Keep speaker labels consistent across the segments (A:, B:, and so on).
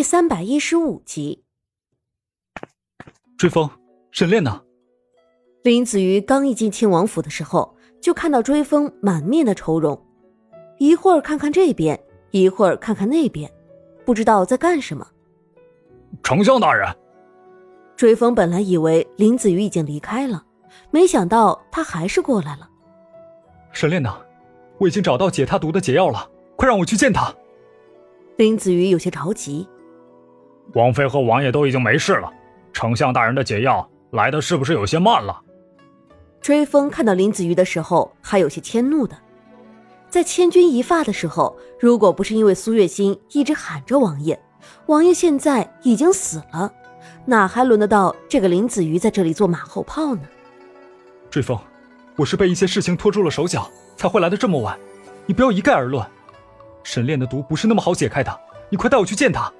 A: 第三百一十五集，
B: 追风，沈炼呢？
A: 林子瑜刚一进亲王府的时候，就看到追风满面的愁容，一会儿看看这边，一会儿看看那边，不知道在干什么。
C: 丞相大人，
A: 追风本来以为林子瑜已经离开了，没想到他还是过来了。
B: 沈炼呢？我已经找到解他毒的解药了，快让我去见他。
A: 林子瑜有些着急。
C: 王妃和王爷都已经没事了，丞相大人的解药来的是不是有些慢了？
A: 追风看到林子瑜的时候还有些迁怒的，在千钧一发的时候，如果不是因为苏月心一直喊着王爷，王爷现在已经死了，哪还轮得到这个林子瑜在这里做马后炮呢？
B: 追风，我是被一些事情拖住了手脚，才会来的这么晚，你不要一概而论。沈炼的毒不是那么好解开的，你快带我去见他。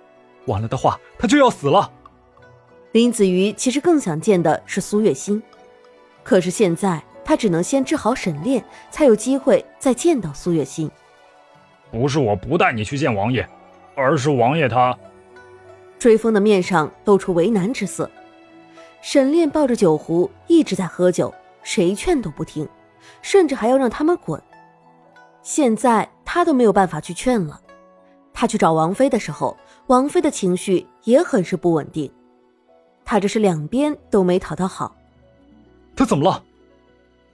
B: 完了的话，他就要死了。
A: 林子瑜其实更想见的是苏月心，可是现在他只能先治好沈炼，才有机会再见到苏月心。
C: 不是我不带你去见王爷，而是王爷他……
A: 追风的面上露出为难之色。沈炼抱着酒壶一直在喝酒，谁劝都不听，甚至还要让他们滚。现在他都没有办法去劝了。他去找王妃的时候。王妃的情绪也很是不稳定，她这是两边都没讨到好。
B: 她怎么了？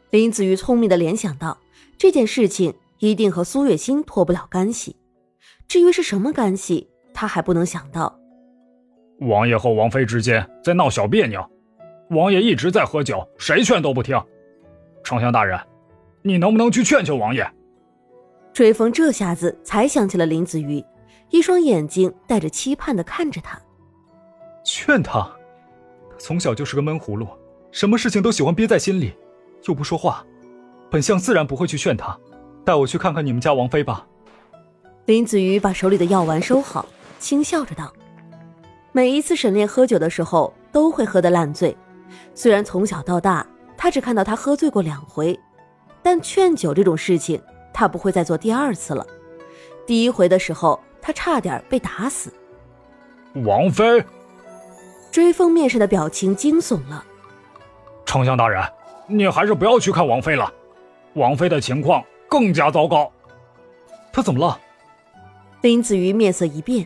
A: 林子瑜聪明的联想到这件事情一定和苏月心脱不了干系，至于是什么干系，他还不能想到。
C: 王爷和王妃之间在闹小别扭，王爷一直在喝酒，谁劝都不听。丞相大人，你能不能去劝劝王爷？
A: 追风这下子才想起了林子瑜。一双眼睛带着期盼的看着他，
B: 劝他。他从小就是个闷葫芦，什么事情都喜欢憋在心里，又不说话。本相自然不会去劝他。带我去看看你们家王妃吧。
A: 林子瑜把手里的药丸收好，轻笑着道：“每一次沈炼喝酒的时候，都会喝得烂醉。虽然从小到大，他只看到他喝醉过两回，但劝酒这种事情，他不会再做第二次了。第一回的时候。”他差点被打死。
C: 王妃，
A: 追风面上的表情惊悚了。
C: 丞相大人，你还是不要去看王妃了，王妃的情况更加糟糕。
B: 她怎么了？
A: 林子瑜面色一变，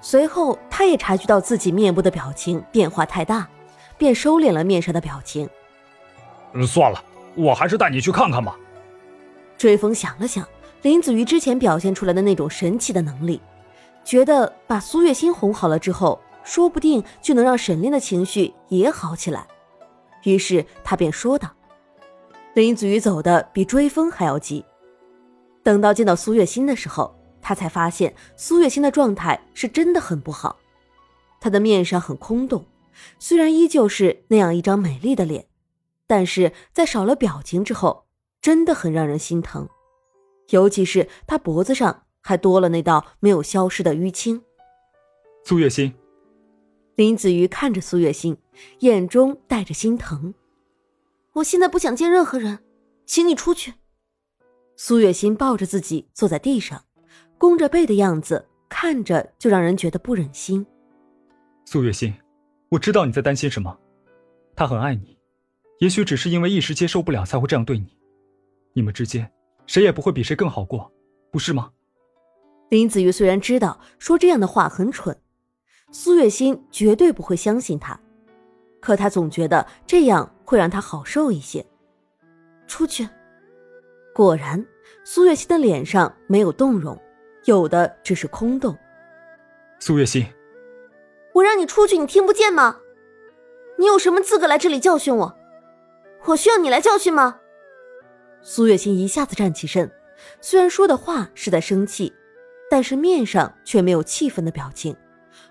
A: 随后他也察觉到自己面部的表情变化太大，便收敛了面上的表情。
C: 算了，我还是带你去看看吧。
A: 追风想了想。林子瑜之前表现出来的那种神奇的能力，觉得把苏月心哄好了之后，说不定就能让沈炼的情绪也好起来。于是他便说道：“林子瑜走的比追风还要急。等到见到苏月心的时候，他才发现苏月心的状态是真的很不好。她的面上很空洞，虽然依旧是那样一张美丽的脸，但是在少了表情之后，真的很让人心疼。”尤其是他脖子上还多了那道没有消失的淤青。
B: 苏月心，
A: 林子瑜看着苏月心，眼中带着心疼。我现在不想见任何人，请你出去。苏月心抱着自己坐在地上，弓着背的样子，看着就让人觉得不忍心。
B: 苏月心，我知道你在担心什么，他很爱你，也许只是因为一时接受不了才会这样对你，你们之间。谁也不会比谁更好过，不是吗？
A: 林子瑜虽然知道说这样的话很蠢，苏月心绝对不会相信他，可他总觉得这样会让他好受一些。出去。果然，苏月心的脸上没有动容，有的只是空洞。
B: 苏月心，
A: 我让你出去，你听不见吗？你有什么资格来这里教训我？我需要你来教训吗？苏月心一下子站起身，虽然说的话是在生气，但是面上却没有气愤的表情，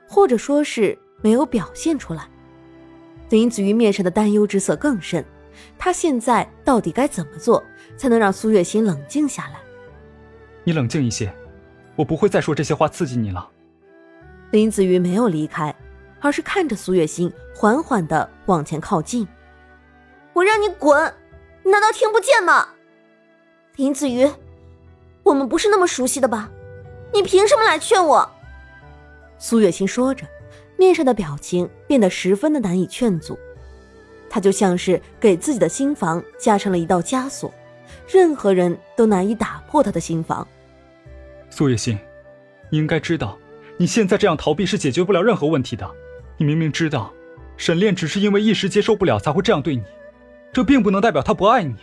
A: 或者说是没有表现出来。林子瑜面上的担忧之色更甚，他现在到底该怎么做才能让苏月心冷静下来？
B: 你冷静一些，我不会再说这些话刺激你了。
A: 林子瑜没有离开，而是看着苏月心缓缓的往前靠近。我让你滚，你难道听不见吗？林子瑜，我们不是那么熟悉的吧？你凭什么来劝我？苏月心说着，面上的表情变得十分的难以劝阻。他就像是给自己的心房加上了一道枷锁，任何人都难以打破他的心房。
B: 苏月心，你应该知道，你现在这样逃避是解决不了任何问题的。你明明知道，沈炼只是因为一时接受不了才会这样对你，这并不能代表他不爱你。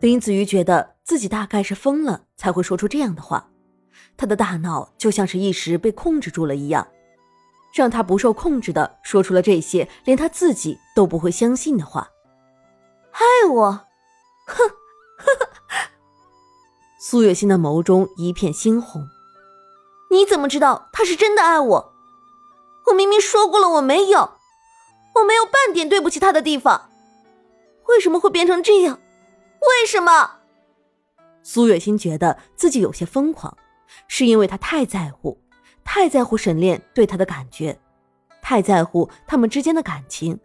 A: 林子瑜觉得自己大概是疯了，才会说出这样的话。他的大脑就像是一时被控制住了一样。让他不受控制的说出了这些连他自己都不会相信的话，爱我，哼，苏月心的眸中一片猩红。你怎么知道他是真的爱我？我明明说过了我没有，我没有半点对不起他的地方，为什么会变成这样？为什么？苏月心觉得自己有些疯狂，是因为他太在乎。太在乎沈炼对他的感觉，太在乎他们之间的感情，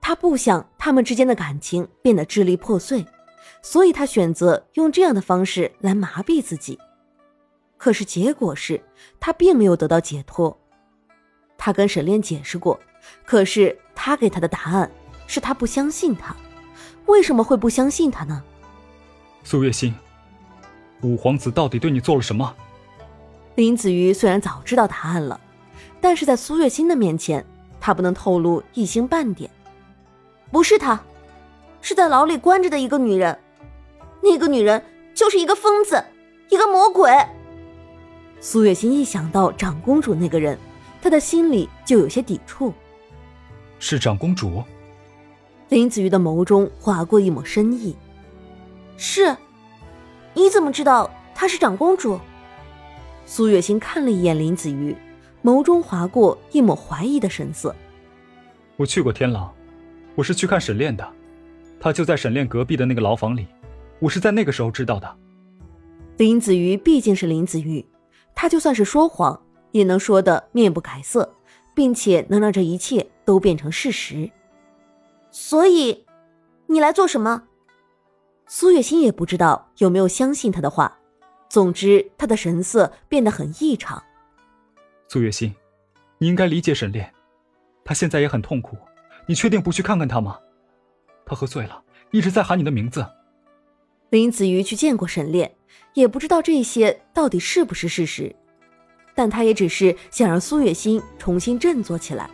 A: 他不想他们之间的感情变得支离破碎，所以他选择用这样的方式来麻痹自己。可是结果是他并没有得到解脱。他跟沈炼解释过，可是他给他的答案是他不相信他。为什么会不相信他呢？
B: 苏月心，五皇子到底对你做了什么？
A: 林子瑜虽然早知道答案了，但是在苏月心的面前，他不能透露一星半点。不是他，是在牢里关着的一个女人，那个女人就是一个疯子，一个魔鬼。苏月心一想到长公主那个人，她的心里就有些抵触。
B: 是长公主？
A: 林子瑜的眸中划过一抹深意。是，你怎么知道她是长公主？苏月心看了一眼林子瑜，眸中划过一抹怀疑的神色。
B: 我去过天牢，我是去看沈炼的，他就在沈炼隔壁的那个牢房里，我是在那个时候知道的。
A: 林子瑜毕竟是林子瑜，他就算是说谎，也能说的面不改色，并且能让这一切都变成事实。所以，你来做什么？苏月心也不知道有没有相信他的话。总之，他的神色变得很异常。
B: 苏月心，你应该理解沈炼，他现在也很痛苦。你确定不去看看他吗？他喝醉了，一直在喊你的名字。
A: 林子瑜去见过沈炼，也不知道这些到底是不是事实，但他也只是想让苏月心重新振作起来，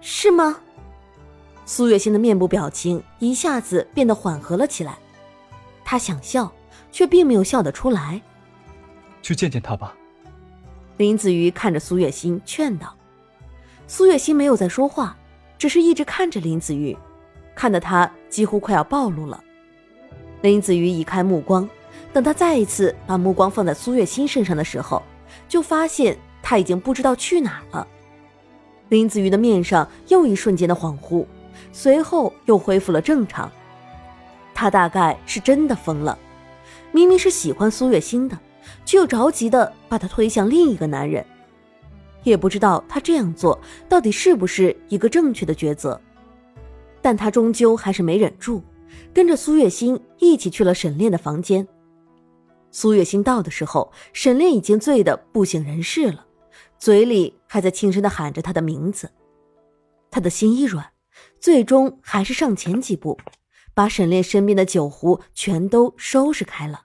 A: 是吗？苏月心的面部表情一下子变得缓和了起来，她想笑。却并没有笑得出来。
B: 去见见他吧。
A: 林子瑜看着苏月心劝道。苏月心没有再说话，只是一直看着林子瑜，看得他几乎快要暴露了。林子瑜移开目光，等他再一次把目光放在苏月心身上的时候，就发现他已经不知道去哪了。林子瑜的面上又一瞬间的恍惚，随后又恢复了正常。他大概是真的疯了。明明是喜欢苏月心的，却又着急的把她推向另一个男人，也不知道他这样做到底是不是一个正确的抉择，但他终究还是没忍住，跟着苏月心一起去了沈炼的房间。苏月心到的时候，沈炼已经醉得不省人事了，嘴里还在轻声的喊着他的名字。他的心一软，最终还是上前几步，把沈炼身边的酒壶全都收拾开了。